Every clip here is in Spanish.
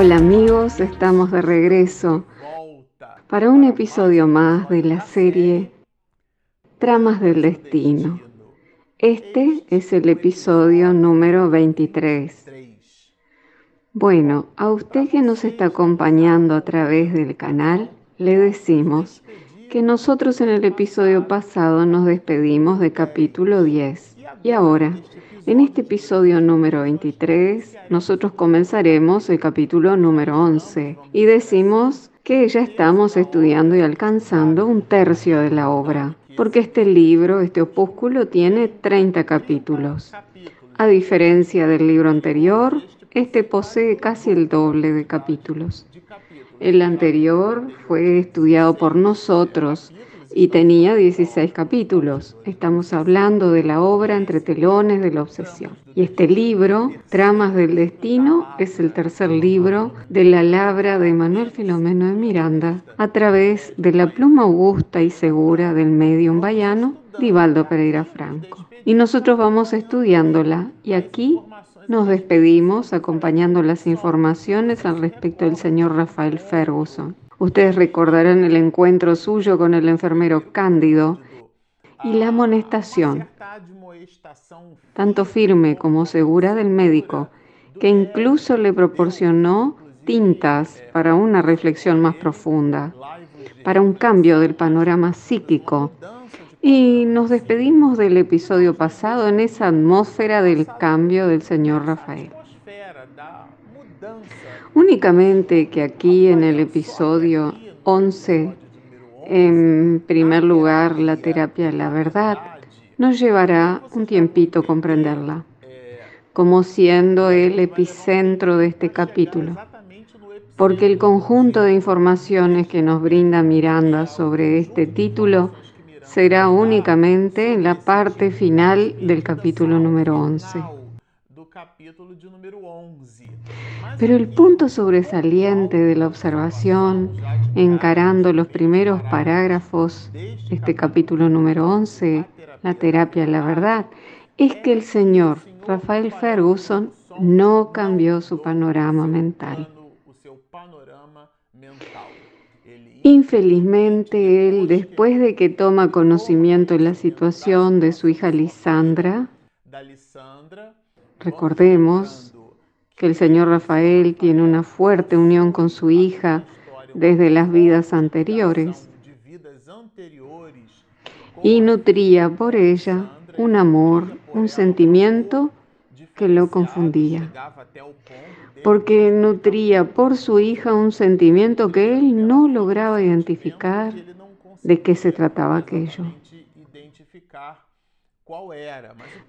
Hola amigos, estamos de regreso para un episodio más de la serie Tramas del Destino. Este es el episodio número 23. Bueno, a usted que nos está acompañando a través del canal, le decimos que nosotros en el episodio pasado nos despedimos de capítulo 10 y ahora, en este episodio número 23, nosotros comenzaremos el capítulo número 11 y decimos que ya estamos estudiando y alcanzando un tercio de la obra, porque este libro, este opúsculo, tiene 30 capítulos. A diferencia del libro anterior, este posee casi el doble de capítulos. El anterior fue estudiado por nosotros y tenía 16 capítulos. Estamos hablando de la obra Entre telones de la obsesión. Y este libro, Tramas del Destino, es el tercer libro de la labra de Manuel Filomeno de Miranda a través de la pluma augusta y segura del medium bayano Divaldo Pereira Franco. Y nosotros vamos estudiándola y aquí nos despedimos acompañando las informaciones al respecto del señor Rafael Ferguson. Ustedes recordarán el encuentro suyo con el enfermero Cándido y la amonestación, tanto firme como segura del médico, que incluso le proporcionó tintas para una reflexión más profunda, para un cambio del panorama psíquico y nos despedimos del episodio pasado en esa atmósfera del cambio del señor Rafael. Únicamente que aquí en el episodio 11, en primer lugar, la terapia de la verdad, nos llevará un tiempito comprenderla, como siendo el epicentro de este capítulo, porque el conjunto de informaciones que nos brinda Miranda sobre este título será únicamente en la parte final del capítulo número 11. Pero el punto sobresaliente de la observación, encarando los primeros parágrafos de este capítulo número 11, la terapia la verdad, es que el señor Rafael Ferguson no cambió su panorama mental. Infelizmente, él, después de que toma conocimiento de la situación de su hija Lisandra, recordemos que el señor Rafael tiene una fuerte unión con su hija desde las vidas anteriores y nutría por ella un amor, un sentimiento que lo confundía porque nutría por su hija un sentimiento que él no lograba identificar de qué se trataba aquello.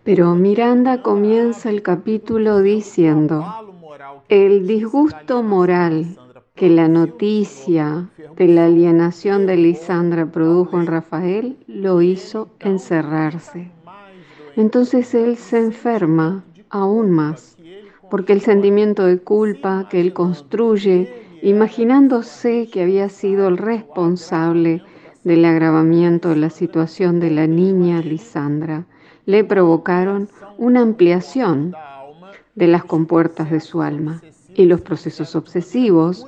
Pero Miranda comienza el capítulo diciendo, el disgusto moral que la noticia de la alienación de Lisandra produjo en Rafael lo hizo encerrarse. Entonces él se enferma aún más porque el sentimiento de culpa que él construye, imaginándose que había sido el responsable del agravamiento de la situación de la niña Lisandra, le provocaron una ampliación de las compuertas de su alma y los procesos obsesivos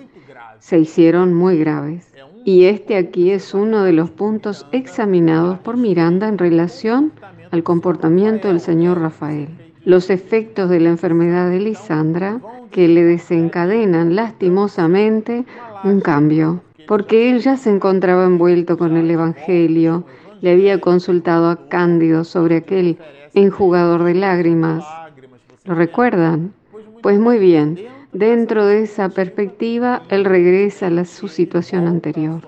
se hicieron muy graves. Y este aquí es uno de los puntos examinados por Miranda en relación al comportamiento del señor Rafael los efectos de la enfermedad de Lisandra que le desencadenan lastimosamente un cambio, porque él ya se encontraba envuelto con el Evangelio, le había consultado a Cándido sobre aquel enjugador de lágrimas. ¿Lo recuerdan? Pues muy bien, dentro de esa perspectiva, él regresa a su situación anterior,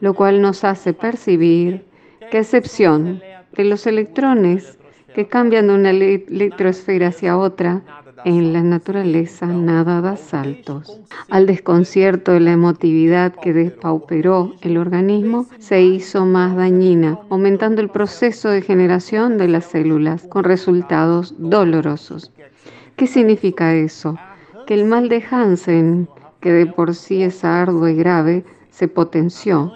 lo cual nos hace percibir que, a excepción de los electrones que cambian de una electrosfera hacia otra, en la naturaleza nada da saltos. Al desconcierto de la emotividad que despauperó el organismo, se hizo más dañina, aumentando el proceso de generación de las células, con resultados dolorosos. ¿Qué significa eso? Que el mal de Hansen, que de por sí es arduo y grave, se potenció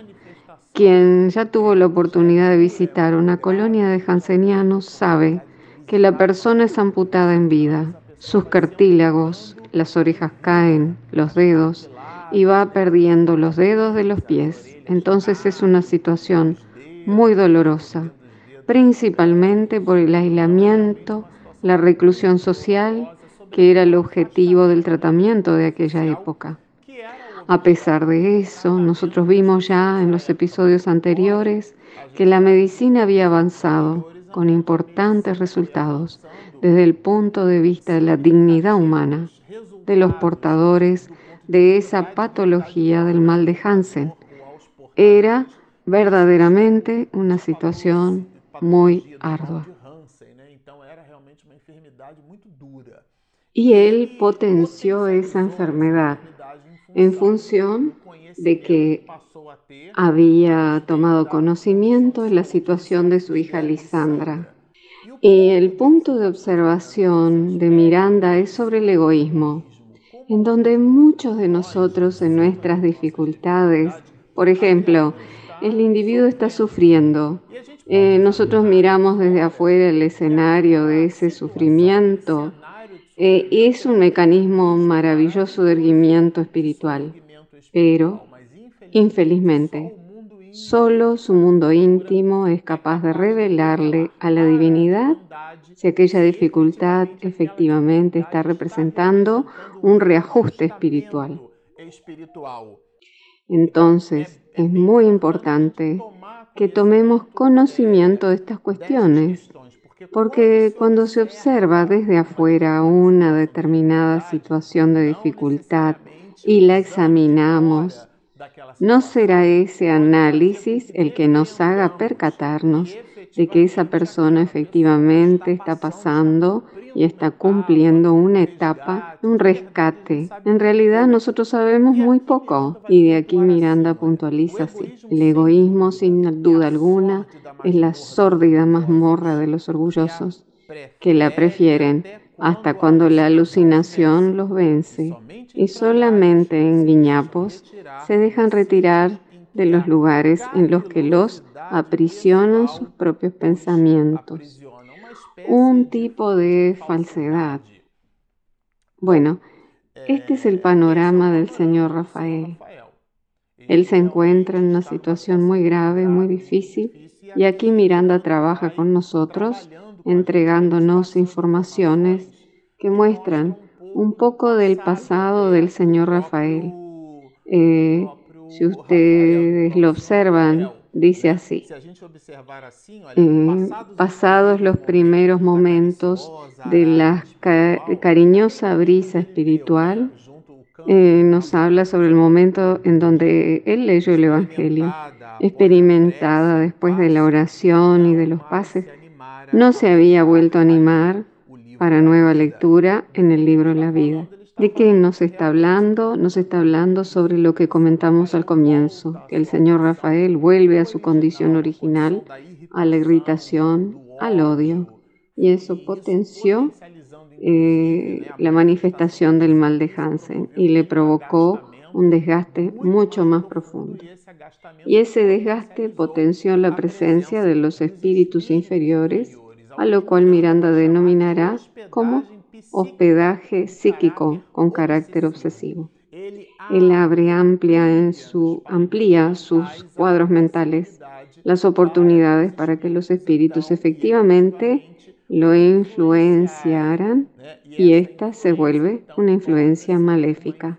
quien ya tuvo la oportunidad de visitar una colonia de jansenianos sabe que la persona es amputada en vida. Sus cartílagos, las orejas caen, los dedos, y va perdiendo los dedos de los pies. Entonces es una situación muy dolorosa, principalmente por el aislamiento, la reclusión social, que era el objetivo del tratamiento de aquella época. A pesar de eso, nosotros vimos ya en los episodios anteriores que la medicina había avanzado con importantes resultados desde el punto de vista de la dignidad humana de los portadores de esa patología del mal de Hansen. Era verdaderamente una situación muy ardua. Y él potenció esa enfermedad en función de que había tomado conocimiento de la situación de su hija Lisandra. Y el punto de observación de Miranda es sobre el egoísmo, en donde muchos de nosotros en nuestras dificultades, por ejemplo, el individuo está sufriendo. Eh, nosotros miramos desde afuera el escenario de ese sufrimiento eh, es un mecanismo maravilloso de erguimiento espiritual, pero infelizmente solo su mundo íntimo es capaz de revelarle a la divinidad si aquella dificultad efectivamente está representando un reajuste espiritual. Entonces, es muy importante que tomemos conocimiento de estas cuestiones porque cuando se observa desde afuera una determinada situación de dificultad y la examinamos, ¿no será ese análisis el que nos haga percatarnos de que esa persona efectivamente está pasando y está cumpliendo una etapa, un rescate. En realidad nosotros sabemos muy poco y de aquí Miranda puntualiza así. El egoísmo sin duda alguna es la sórdida mazmorra de los orgullosos que la prefieren hasta cuando la alucinación los vence y solamente en guiñapos se dejan retirar de los lugares en los que los aprisionan sus propios pensamientos un tipo de falsedad. Bueno, este es el panorama del señor Rafael. Él se encuentra en una situación muy grave, muy difícil, y aquí Miranda trabaja con nosotros, entregándonos informaciones que muestran un poco del pasado del señor Rafael. Eh, si ustedes lo observan, dice así, eh, pasados los primeros momentos de la cariñosa brisa espiritual, eh, nos habla sobre el momento en donde él leyó el Evangelio, experimentada después de la oración y de los pases, no se había vuelto a animar para nueva lectura en el libro La Vida. ¿De qué nos está hablando? Nos está hablando sobre lo que comentamos al comienzo, que el señor Rafael vuelve a su condición original, a la irritación, al odio, y eso potenció eh, la manifestación del mal de Hansen y le provocó un desgaste mucho más profundo. Y ese desgaste potenció la presencia de los espíritus inferiores, a lo cual Miranda denominará como hospedaje psíquico con carácter obsesivo. Él abre amplia en su, amplía sus cuadros mentales, las oportunidades para que los espíritus efectivamente lo influenciaran y ésta se vuelve una influencia maléfica,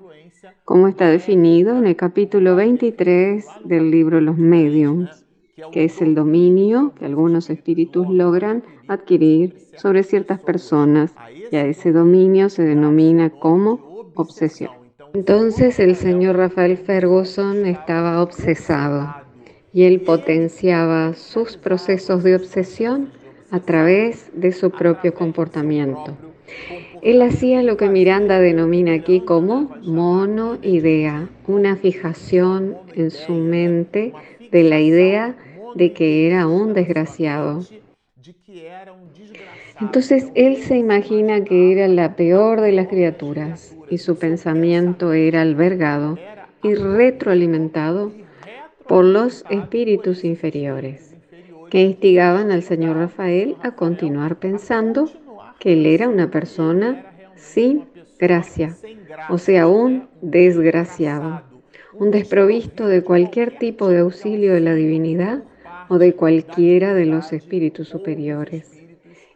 como está definido en el capítulo 23 del libro Los Mediums que es el dominio que algunos espíritus logran adquirir sobre ciertas personas y a ese dominio se denomina como obsesión. Entonces el señor Rafael Ferguson estaba obsesado y él potenciaba sus procesos de obsesión a través de su propio comportamiento. Él hacía lo que Miranda denomina aquí como monoidea, una fijación en su mente de la idea de que era un desgraciado. Entonces él se imagina que era la peor de las criaturas y su pensamiento era albergado y retroalimentado por los espíritus inferiores, que instigaban al señor Rafael a continuar pensando que él era una persona sin gracia, o sea, un desgraciado, un desprovisto de cualquier tipo de auxilio de la divinidad o de cualquiera de los espíritus superiores.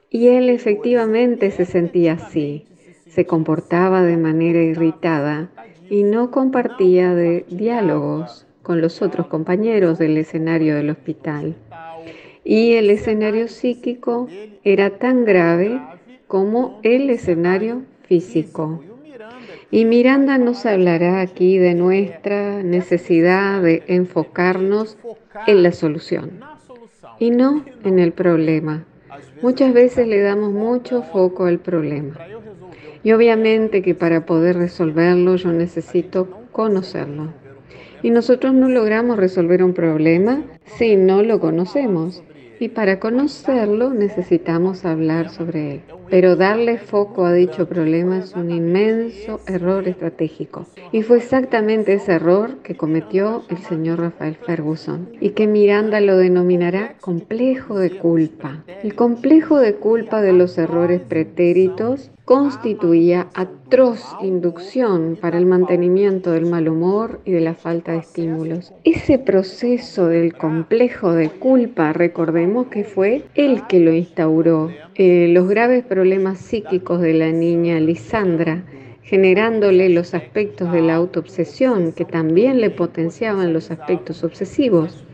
Y él efectivamente se sentía así, se comportaba de manera irritada y no compartía de diálogos con los otros compañeros del escenario del hospital. Y el escenario psíquico era tan grave como el escenario físico. Y Miranda nos hablará aquí de nuestra necesidad de enfocarnos en la solución y no en el problema. Muchas veces le damos mucho foco al problema. Y obviamente que para poder resolverlo yo necesito conocerlo. Y nosotros no logramos resolver un problema si no lo conocemos. Y para conocerlo necesitamos hablar sobre él. Pero darle foco a dicho problema es un inmenso error estratégico. Y fue exactamente ese error que cometió el señor Rafael Ferguson y que Miranda lo denominará complejo de culpa. El complejo de culpa de los errores pretéritos constituía atroz inducción para el mantenimiento del mal humor y de la falta de estímulos. Ese proceso del complejo de culpa, recordemos que fue el que lo instauró. Eh, los graves problemas psíquicos de la niña Lisandra, generándole los aspectos de la autoobsesión, que también le potenciaban los aspectos obsesivos.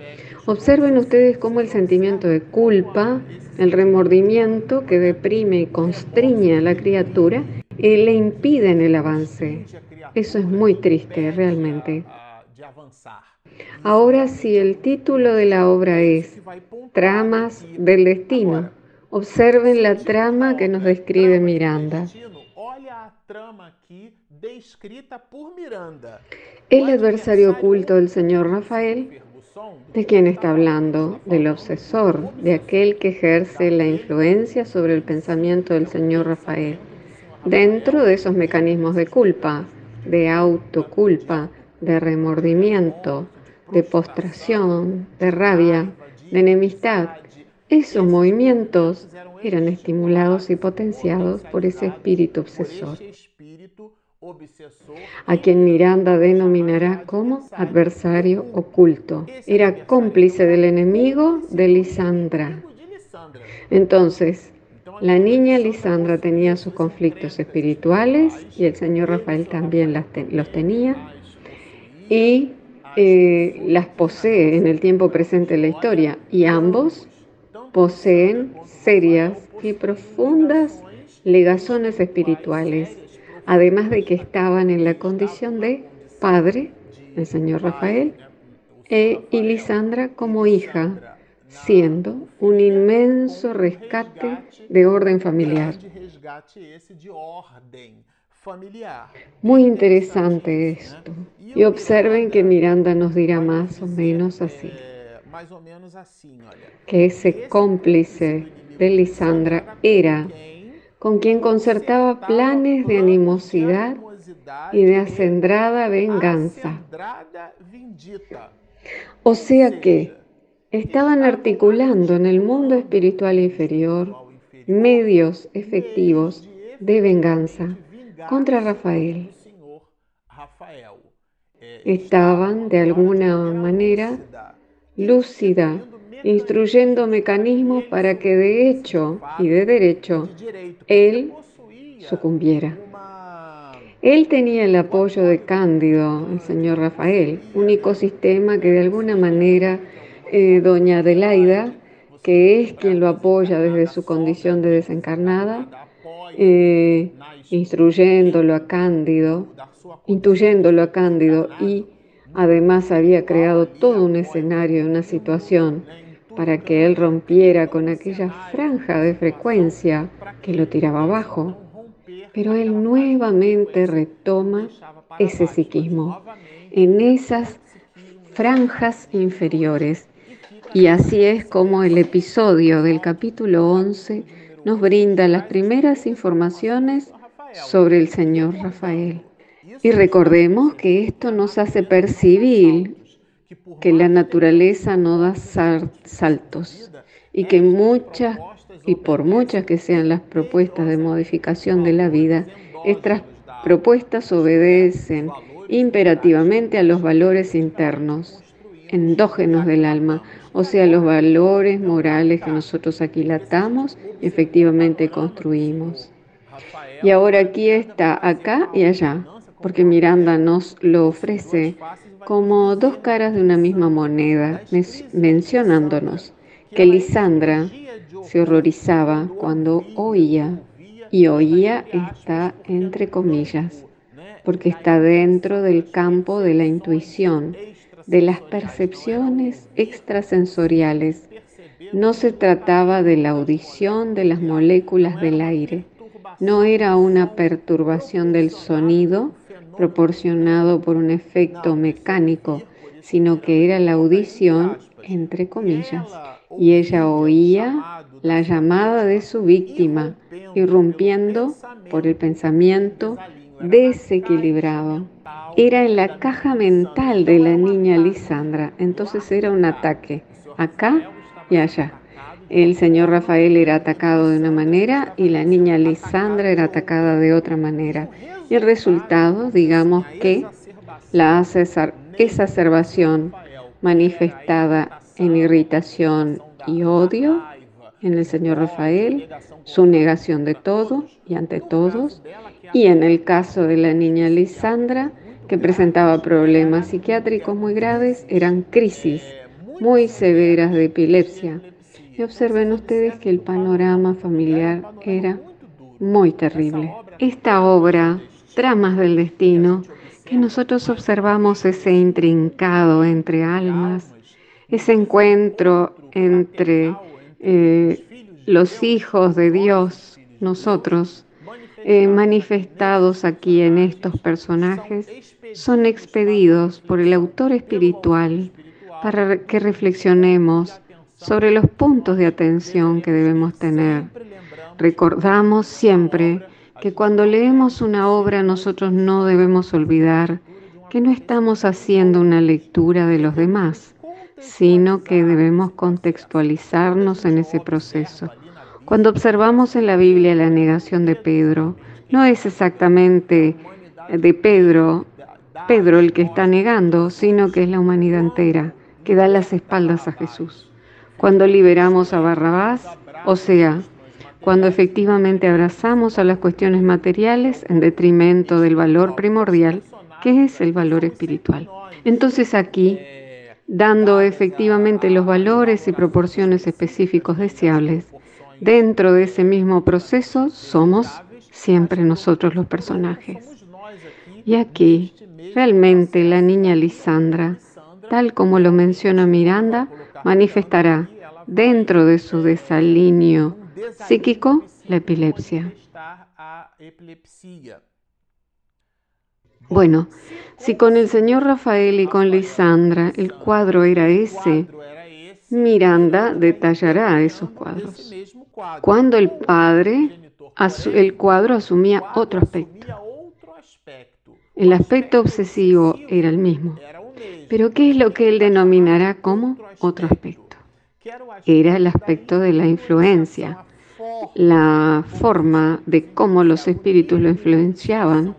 Observen ustedes cómo el sentimiento de culpa, el remordimiento que deprime y constriñe a la criatura, eh, le impiden el avance. Eso es muy triste realmente. Ahora, si el título de la obra es Tramas del Destino, observen la trama que nos describe Miranda. El adversario oculto del señor Rafael ¿De quién está hablando? Del obsesor, de aquel que ejerce la influencia sobre el pensamiento del señor Rafael. Dentro de esos mecanismos de culpa, de autoculpa, de remordimiento, de postración, de rabia, de enemistad, esos movimientos eran estimulados y potenciados por ese espíritu obsesor a quien Miranda denominará como adversario oculto. Era cómplice del enemigo de Lisandra. Entonces, la niña Lisandra tenía sus conflictos espirituales y el señor Rafael también los tenía y eh, las posee en el tiempo presente de la historia y ambos poseen serias y profundas legazones espirituales además de que estaban en la condición de padre, el señor Rafael, e, Lisandra como hija, siendo un inmenso rescate de orden familiar. Muy interesante esto. Y observen que Miranda nos dirá más o menos así. Que ese cómplice de Lisandra era con quien concertaba planes de animosidad y de acendrada venganza. O sea que estaban articulando en el mundo espiritual inferior medios efectivos de venganza contra Rafael. Estaban de alguna manera lúcida instruyendo mecanismos para que de hecho y de derecho él sucumbiera. Él tenía el apoyo de Cándido, el señor Rafael, único sistema que de alguna manera eh, doña Adelaida, que es quien lo apoya desde su condición de desencarnada, eh, instruyéndolo a Cándido, intuyéndolo a Cándido y además había creado todo un escenario, una situación para que él rompiera con aquella franja de frecuencia que lo tiraba abajo. Pero él nuevamente retoma ese psiquismo en esas franjas inferiores. Y así es como el episodio del capítulo 11 nos brinda las primeras informaciones sobre el señor Rafael. Y recordemos que esto nos hace percibir que la naturaleza no da saltos y que muchas y por muchas que sean las propuestas de modificación de la vida, Estas propuestas obedecen imperativamente a los valores internos, endógenos del alma, o sea, los valores morales que nosotros aquilatamos y efectivamente construimos. Y ahora aquí está, acá y allá, porque Miranda nos lo ofrece como dos caras de una misma moneda, mencionándonos que Lisandra se horrorizaba cuando oía, y oía está entre comillas, porque está dentro del campo de la intuición, de las percepciones extrasensoriales. No se trataba de la audición de las moléculas del aire, no era una perturbación del sonido proporcionado por un efecto mecánico, sino que era la audición entre comillas. Y ella oía la llamada de su víctima, irrumpiendo por el pensamiento desequilibrado. Era en la caja mental de la niña Lisandra, entonces era un ataque, acá y allá. El señor Rafael era atacado de una manera y la niña Lisandra era atacada de otra manera. Y el resultado, digamos que la exacerbación manifestada en irritación y odio en el señor Rafael, su negación de todo y ante todos, y en el caso de la niña Lisandra, que presentaba problemas psiquiátricos muy graves, eran crisis muy severas de epilepsia y observen ustedes que el panorama familiar era muy terrible. Esta obra, Tramas del Destino, que nosotros observamos ese intrincado entre almas, ese encuentro entre eh, los hijos de Dios, nosotros, eh, manifestados aquí en estos personajes, son expedidos por el autor espiritual para que reflexionemos sobre los puntos de atención que debemos tener. Recordamos siempre que cuando leemos una obra nosotros no debemos olvidar que no estamos haciendo una lectura de los demás, sino que debemos contextualizarnos en ese proceso. Cuando observamos en la Biblia la negación de Pedro, no es exactamente de Pedro, Pedro el que está negando, sino que es la humanidad entera que da las espaldas a Jesús cuando liberamos a Barrabás, o sea, cuando efectivamente abrazamos a las cuestiones materiales en detrimento del valor primordial, que es el valor espiritual. Entonces aquí, dando efectivamente los valores y proporciones específicos deseables, dentro de ese mismo proceso somos siempre nosotros los personajes. Y aquí, realmente la niña Lisandra, tal como lo menciona Miranda, manifestará dentro de su desalineo psíquico la epilepsia. Bueno, si con el señor Rafael y con Lisandra el cuadro era ese, Miranda detallará esos cuadros. Cuando el padre, el cuadro asumía otro aspecto. El aspecto obsesivo era el mismo. Pero ¿qué es lo que él denominará como otro aspecto? Era el aspecto de la influencia, la forma de cómo los espíritus lo influenciaban.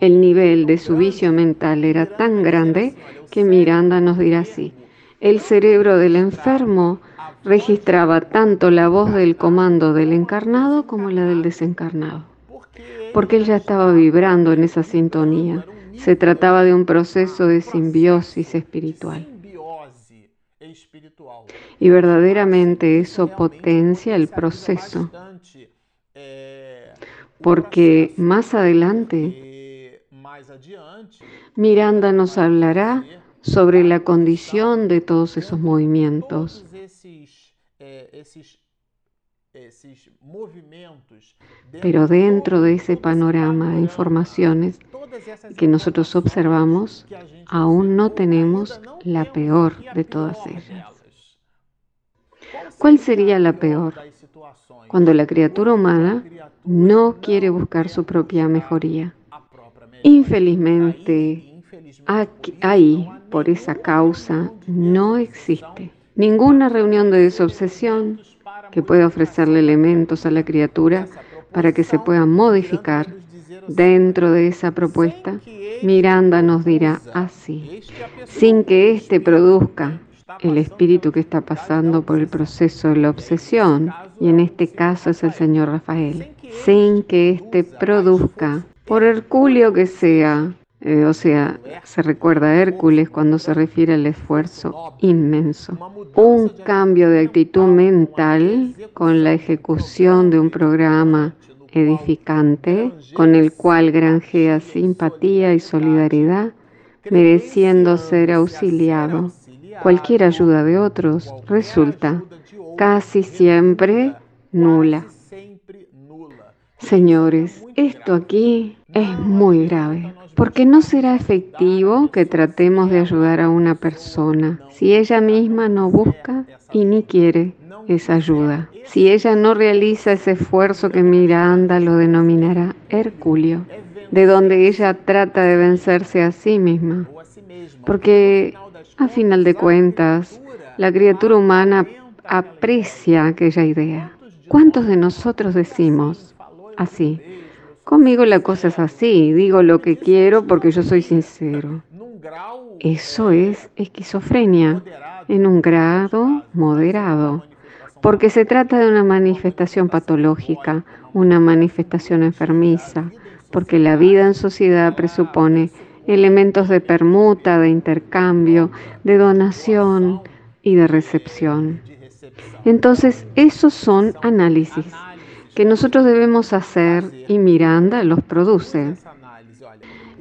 El nivel de su vicio mental era tan grande que Miranda nos dirá así. El cerebro del enfermo registraba tanto la voz del comando del encarnado como la del desencarnado, porque él ya estaba vibrando en esa sintonía. Se trataba de un proceso de simbiosis espiritual. Y verdaderamente eso potencia el proceso, porque más adelante Miranda nos hablará sobre la condición de todos esos movimientos. Pero dentro de ese panorama de informaciones que nosotros observamos, aún no tenemos la peor de todas ellas. ¿Cuál sería la peor? Cuando la criatura humana no quiere buscar su propia mejoría. Infelizmente, ahí, por esa causa, no existe ninguna reunión de desobsesión que pueda ofrecerle elementos a la criatura para que se pueda modificar dentro de esa propuesta, Miranda nos dirá así, sin que éste produzca el espíritu que está pasando por el proceso de la obsesión, y en este caso es el señor Rafael, sin que éste produzca, por hercúleo que sea, eh, o sea, se recuerda a Hércules cuando se refiere al esfuerzo inmenso. Un cambio de actitud mental con la ejecución de un programa edificante con el cual granjea simpatía y solidaridad, mereciendo ser auxiliado. Cualquier ayuda de otros resulta casi siempre nula. Señores, esto aquí es muy grave, porque no será efectivo que tratemos de ayudar a una persona si ella misma no busca y ni quiere esa ayuda. Si ella no realiza ese esfuerzo que Miranda lo denominará Herculio, de donde ella trata de vencerse a sí misma. Porque, a final de cuentas, la criatura humana aprecia aquella idea. ¿Cuántos de nosotros decimos así? Conmigo la cosa es así, digo lo que quiero porque yo soy sincero. Eso es esquizofrenia en un grado moderado porque se trata de una manifestación patológica, una manifestación enfermiza, porque la vida en sociedad presupone elementos de permuta, de intercambio, de donación y de recepción. Entonces, esos son análisis que nosotros debemos hacer y Miranda los produce.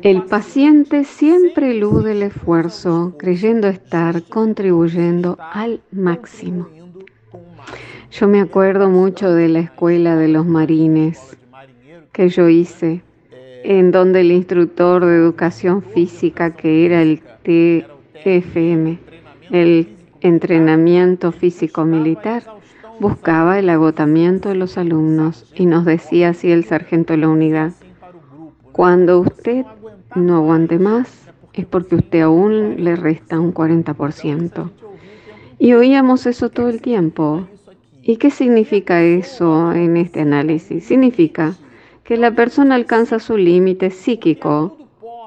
El paciente siempre elude el esfuerzo creyendo estar contribuyendo al máximo. Yo me acuerdo mucho de la escuela de los marines que yo hice, en donde el instructor de educación física, que era el TFM, el entrenamiento físico militar, buscaba el agotamiento de los alumnos y nos decía así el sargento de la unidad, cuando usted no aguante más es porque usted aún le resta un 40%. Y oíamos eso todo el tiempo. ¿Y qué significa eso en este análisis? Significa que la persona alcanza su límite psíquico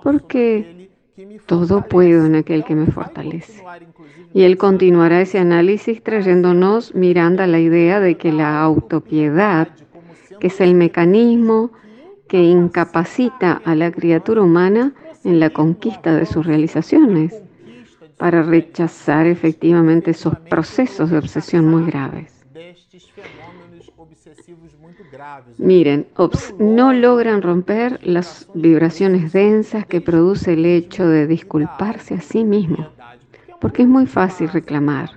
porque todo puedo en aquel que me fortalece. Y él continuará ese análisis trayéndonos, mirando a la idea de que la autopiedad, que es el mecanismo que incapacita a la criatura humana en la conquista de sus realizaciones, para rechazar efectivamente esos procesos de obsesión muy graves. Miren, no logran romper las vibraciones densas que produce el hecho de disculparse a sí mismo, porque es muy fácil reclamar.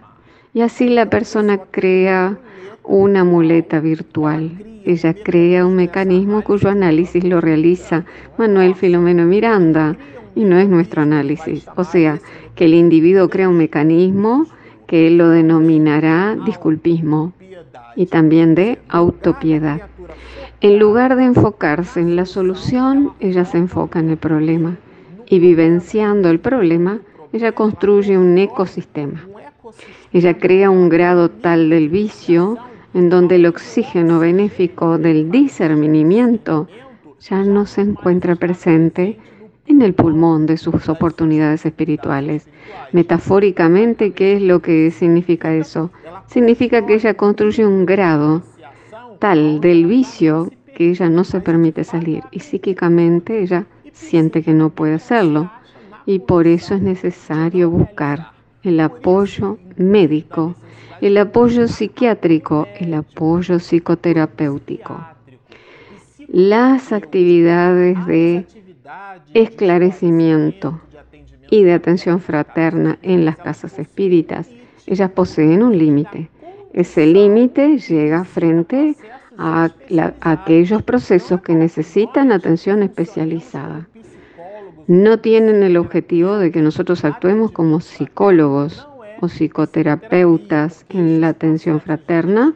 Y así la persona crea una muleta virtual. Ella crea un mecanismo cuyo análisis lo realiza Manuel Filomeno Miranda y no es nuestro análisis. O sea, que el individuo crea un mecanismo que él lo denominará disculpismo y también de autopiedad. En lugar de enfocarse en la solución, ella se enfoca en el problema y vivenciando el problema, ella construye un ecosistema. Ella crea un grado tal del vicio en donde el oxígeno benéfico del discernimiento ya no se encuentra presente en el pulmón de sus oportunidades espirituales. Metafóricamente, ¿qué es lo que significa eso? Significa que ella construye un grado tal del vicio que ella no se permite salir y psíquicamente ella siente que no puede hacerlo y por eso es necesario buscar el apoyo médico, el apoyo psiquiátrico, el apoyo psicoterapéutico. Las actividades de esclarecimiento y de atención fraterna en las casas espíritas, ellas poseen un límite. Ese límite llega frente a, aquellos procesos que necesitan atención especializada. No tienen el objetivo de que nosotros actuemos como psicólogos o psicoterapeutas en la atención fraterna,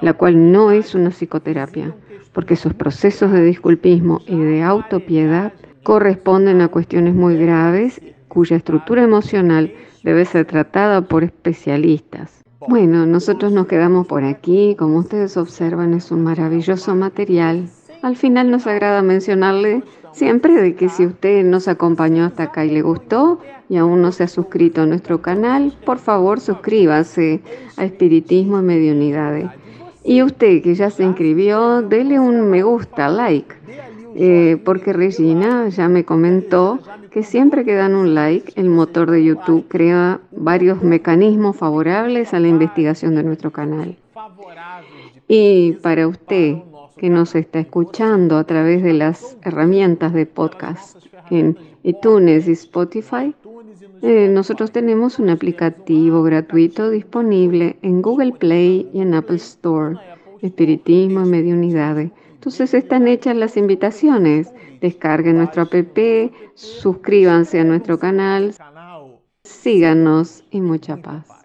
la cual no es una psicoterapia porque esos procesos de disculpismo y de autopiedad corresponden a cuestiones muy graves cuya estructura emocional debe ser tratada por especialistas. Bueno, nosotros nos quedamos por aquí, como ustedes observan es un maravilloso material Al final nos agrada mencionarle siempre de que si usted nos acompañó hasta acá y le gustó y aún no se ha suscrito a nuestro canal, por favor suscríbase a Espiritismo y Mediunidades. Y usted que ya se inscribió, dele un me gusta, like, eh, porque Regina ya me comentó que siempre que dan un like, el motor de YouTube crea varios mecanismos favorables a la investigación de nuestro canal. Y para usted que nos está escuchando a través de las herramientas de podcast en iTunes y Spotify, eh, nosotros tenemos un aplicativo gratuito disponible en Google Play y en Apple Store, Espiritismo y Mediunidades. Entonces están hechas las invitaciones. Descarguen nuestro app, suscríbanse a nuestro canal, síganos y mucha paz.